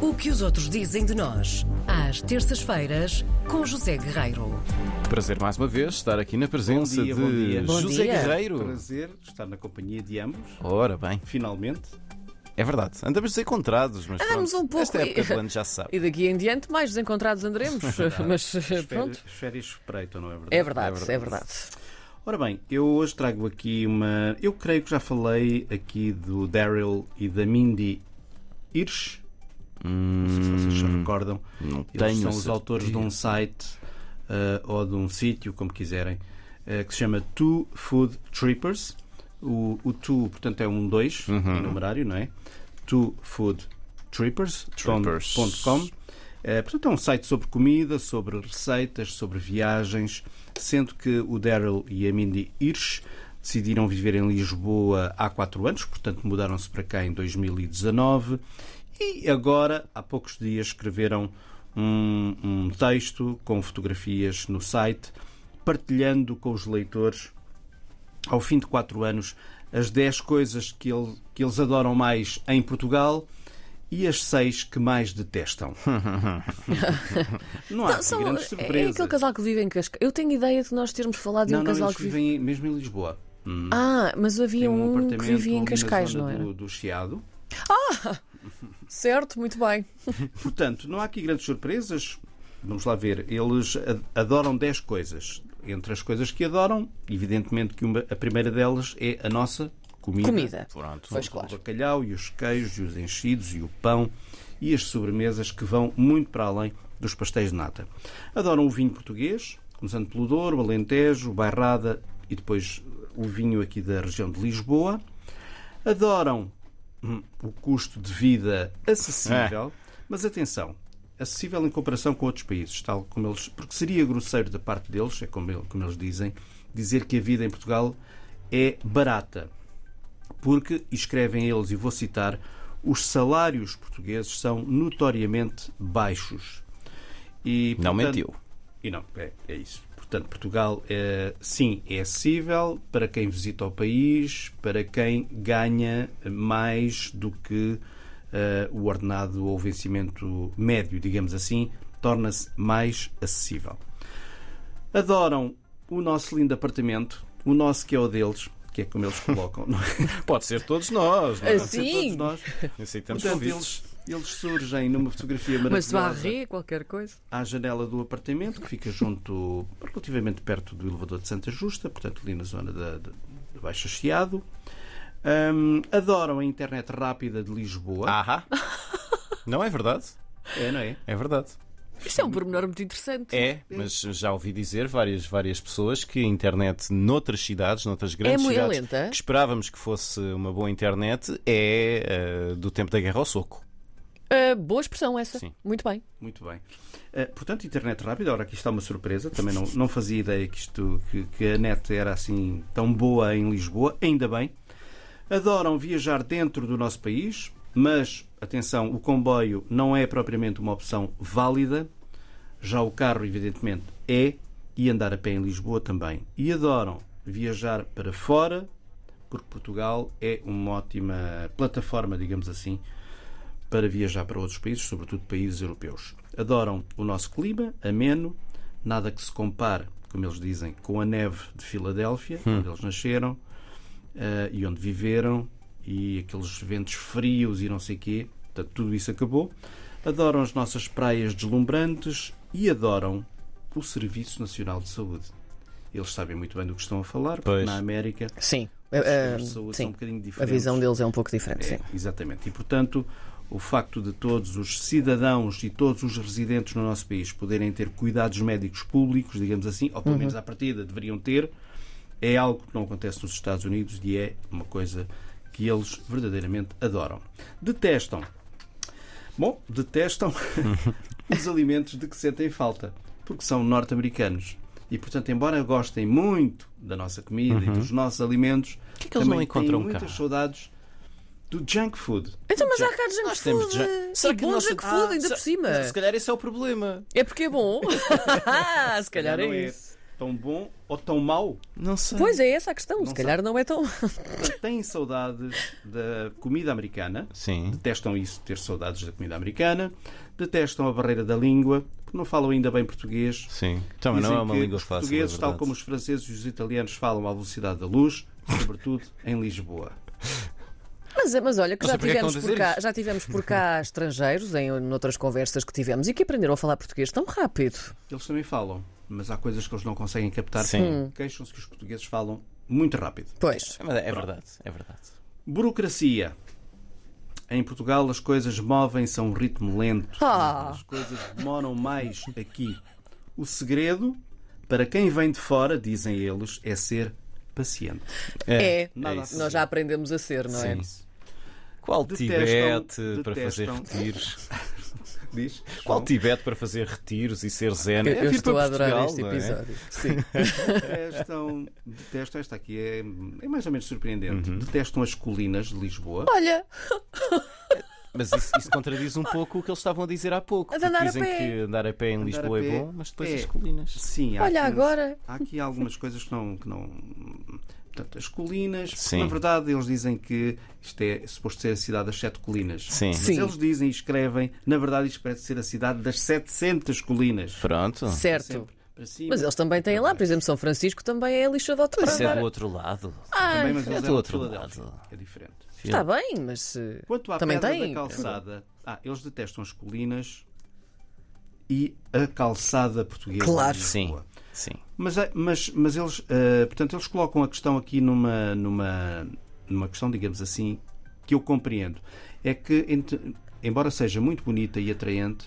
O que os outros dizem de nós, às terças-feiras, com José Guerreiro. Prazer mais uma vez estar aqui na presença Bom dia, de bom dia. Bom José dia. Guerreiro. Prazer estar na companhia de ambos, Ora bem, finalmente. é verdade. Andamos desencontrados, mas Andamos pronto, um pouco Esta época e- do ano já se sabe. E daqui em diante, mais desencontrados andaremos. Mas As pronto. férias, as férias espreitam, não é verdade? É verdade, É é verdade. verdade. Ora bem, eu hoje trago aqui uma. Eu creio que já falei aqui do Daryl e da Mindy Hirsch. Não sei se vocês se recordam. Não Eles tenho são os autores de um site eh, ou de um sítio, como quiserem, eh, que se chama Two Food Trippers. O, o two, portanto, é um 2 Uhum. em numerário, não é? Two Food Trippers. Trippers. ponto com. Eh, portanto, é um site sobre comida, sobre receitas, sobre viagens, sendo que o Daryl e a Mindy Hirsch decidiram viver em Lisboa há quatro anos, portanto mudaram-se para cá em 2019 e agora, há poucos dias, escreveram um, um texto com fotografias no site, partilhando com os leitores, ao fim de quatro anos, as 10 coisas que, ele- que eles adoram mais em Portugal e as seis que mais detestam. Não há aqui São- grandes é surpresas. aquele casal que vive em Cascais. Eu tenho ideia de nós termos falado de não, um não, casal que vive. vivem mesmo em Lisboa. Hum. Ah, mas havia Tem um, que vivia em Cascais, não era? Do, do Chiado. Certo, muito bem. Portanto, não há aqui grandes surpresas. Vamos lá ver. Eles adoram 10 coisas. Entre as coisas que adoram, evidentemente que uma- a primeira delas é a nossa comida. Comida. Pronto. Pois O claro. bacalhau e os queijos e os enchidos e o pão e as sobremesas que vão muito para além dos pastéis de nata. Adoram o vinho português, começando pelo Douro, o Alentejo, o Bairrada e depois o vinho aqui da região de Lisboa. Adoram o custo de vida acessível, mas atenção, acessível em comparação com outros países, tal como eles, porque seria grosseiro da parte deles, é como, ele- como eles dizem, dizer que a vida em Portugal é barata porque, escrevem eles, e vou citar, os salários portugueses são notoriamente baixos. E, Não portanto- mentiu. E não, é, é isso. Portanto, Portugal, é, sim, é acessível para quem visita o país, para quem ganha mais do que eh, o ordenado ou o vencimento médio, digamos assim, torna-se mais acessível. Adoram o nosso lindo apartamento, o nosso que é o deles, que é como eles colocam. não é? Pode ser todos nós. Não é? Pode ser Sim. todos nós. Aceitamos Portanto, convites. eles, eles surgem numa fotografia Mas maravilhosa varrer qualquer coisa. à janela do apartamento, que fica junto, relativamente perto do elevador de Santa Justa, portanto, ali na zona da, da, da Baixa Chiado. Hum, adoram a internet rápida de Lisboa. Ahá. Não é verdade? É, não é? É verdade. Isso é um pormenor muito interessante. É, mas já ouvi dizer várias, várias pessoas que a internet noutras cidades, noutras grandes muito cidades, lenta? que esperávamos que fosse uma boa internet, é eh, do tempo da guerra ao soco. Ah, boa expressão essa. Sim. Muito bem. Muito bem. Eh, portanto, internet rápida. Ora, aqui está uma surpresa. Também não, não fazia ideia que, isto, que, que a net era assim tão boa em Lisboa. Ainda bem. Adoram viajar dentro do nosso país, mas, atenção, o comboio não é propriamente uma opção válida. Já o carro, evidentemente, é. E andar a pé em Lisboa também. E adoram viajar para fora, porque Portugal é uma ótima plataforma, digamos assim, para viajar para outros países, sobretudo países europeus. Adoram o nosso clima, ameno, nada que se compare, como eles dizem, com a neve de Filadélfia, onde eles nasceram eh, e onde viveram, e aqueles ventos frios e não sei quê. Portanto, tudo isso acabou. Adoram as nossas praias deslumbrantes e adoram o Serviço Nacional de Saúde. Eles sabem muito bem do que estão a falar, porque Pois. na América Sim. os são um sim. bocadinho A visão deles é um pouco diferente. É, Sim. exatamente. E, portanto, o facto de todos os cidadãos e todos os residentes no nosso país poderem ter cuidados médicos públicos, digamos assim, ou pelo Uhum. menos à partida deveriam ter, é algo que não acontece nos Estados Unidos e é uma coisa que eles verdadeiramente adoram. Detestam. Bom, detestam os alimentos de que sentem falta, porque são norte-americanos. E, portanto, embora gostem muito da nossa comida e dos nossos alimentos, que é que eles não também encontram têm cá? muitas saudades do junk food. Então, mas há cá de junk Nós temos food. já- E bom junk food, ainda se- por cima. Se calhar esse é o problema. É porque é bom. se calhar não é é. isso. tão bom ou tão mau? Não sei. Pois é, essa a questão. Se Não calhar não é tão. Têm saudades da comida americana, Sim. detestam isso, ter saudades da comida americana, detestam a barreira da língua, porque não falam ainda bem português. Sim. Também Dizem não é uma que língua os fácil. portugueses, é tal verdade. como os franceses e os italianos, falam à velocidade da luz, sobretudo em Lisboa. Mas, mas olha, que já porque é que tivemos, por cá, já tivemos por cá estrangeiros em outras conversas que tivemos e que aprenderam a falar português tão rápido. Eles também falam, mas há coisas que eles não conseguem captar. Sim. Hum. Queixam-se que os portugueses falam muito rápido. Pois. É, é verdade, é verdade. Burocracia. Em Portugal as coisas movem-se a um ritmo lento. Ah. As coisas demoram mais aqui. O segredo, para quem vem de fora, dizem eles, é ser paciente. É, isso. a nós já aprendemos a ser, não é? Qual Detestam- Tibete para fazer detestam- retiros? Diz? Qual Tibete para fazer retiros e ser zen? Eu, É eu estou a adorar Portugal, este não é? episódio. Sim. Detestam, detestam, esta aqui é, é mais ou menos surpreendente. Uhum. Detestam as colinas de Lisboa. Olha, Mas isso, isso contradiz um pouco o que eles estavam a dizer há pouco. Dizem pé. que andar a pé em Andar Lisboa é pé bom, mas depois é. as colinas. Sim, há olha aqui agora. Há aqui algumas coisas que não. Que não portanto, as colinas, Sim. na verdade, eles dizem que isto é suposto ser a cidade das sete colinas. Sim. Mas Sim. eles dizem e escrevem, na verdade, isto parece ser a cidade das 700 colinas. Pronto. Certo. Sempre para cima. Mas eles também têm lá, por exemplo, São Francisco também é lixadote para Isso é do outro lado. Também, mas é do outro lado. É diferente. Está bem, mas. eh, Quanto à Também pedra tem. da calçada, ah, eles detestam as colinas e a calçada portuguesa. Claro. de Sim, Lisboa. sim. Mas, é- mas, mas eles, eh, portanto, eles colocam a questão aqui numa, numa, numa questão, digamos assim, que eu compreendo. É que, ent- embora seja muito bonita e atraente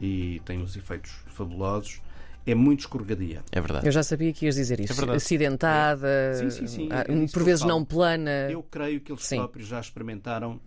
e tem uns efeitos fabulosos, é muito escorregadia. É verdade. Eu já sabia que ias dizer isso. É verdade. Acidentada, Sim, sim, sim, ah, é por vezes não plana, Eu creio que eles Sim. próprios já experimentaram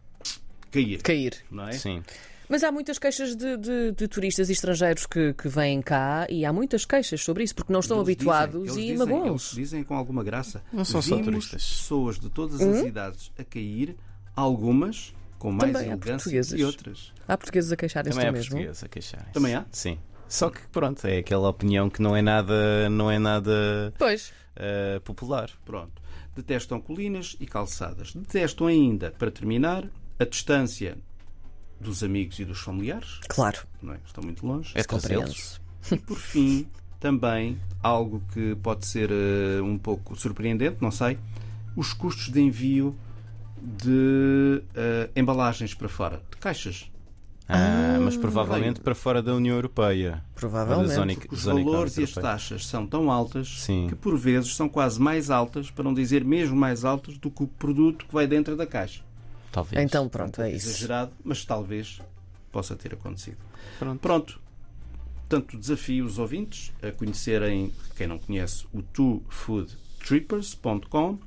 cair. cair. Não é? Sim. Mas há muitas queixas de, de- de turistas e estrangeiros que, que vêm cá e há muitas queixas sobre isso porque não estão Eles habituados dizem, e eles dizem, magoam-se. Eles dizem com alguma graça. Não são só turistas. pessoas de todas as Hum? idades a cair, algumas com mais Também há elegância portugueses. e outras. Há portugueses a queixarem-se Também é mesmo. português a queixar. Também há? Sim. Só que pronto, é aquela opinião que não é nada, não é nada Pois. eh, popular. Pronto. Detestam colinas e calçadas. Detestam ainda, para terminar, a distância dos amigos e dos familiares. Claro. Não é? Estão muito longe. É Compreendo. trazê-los. E por fim, também algo que pode ser eh, um pouco surpreendente, não sei, os custos de envio de eh, embalagens para fora, de caixas. Ah, mas provavelmente para fora da União Europeia. Provavelmente. Zona, Os zona valores e as taxas são tão altas Sim. que por vezes são quase mais altas, para não dizer mesmo mais altas, do que o produto que vai dentro da caixa. Talvez. Então pronto, é isso. Exagerado, mas talvez possa ter acontecido. Pronto. Pronto. Portanto, desafio os ouvintes a conhecerem, quem não conhece, o twofoodtrippers.com,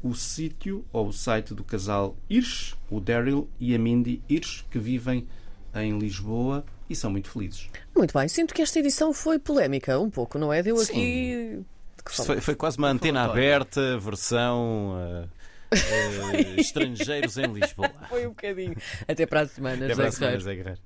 o sítio ou o site do casal Hirsch, o Daryl e a Mindy Hirsch, que vivem em Lisboa e são muito felizes. Muito bem, sinto que esta edição foi polémica, um pouco, não é? Deu Sim. aqui. Foi, foi quase uma antena aberta, versão eh, estrangeiros em Lisboa. Foi um bocadinho. Até para a semana, Até José para a semana, Guerreiro.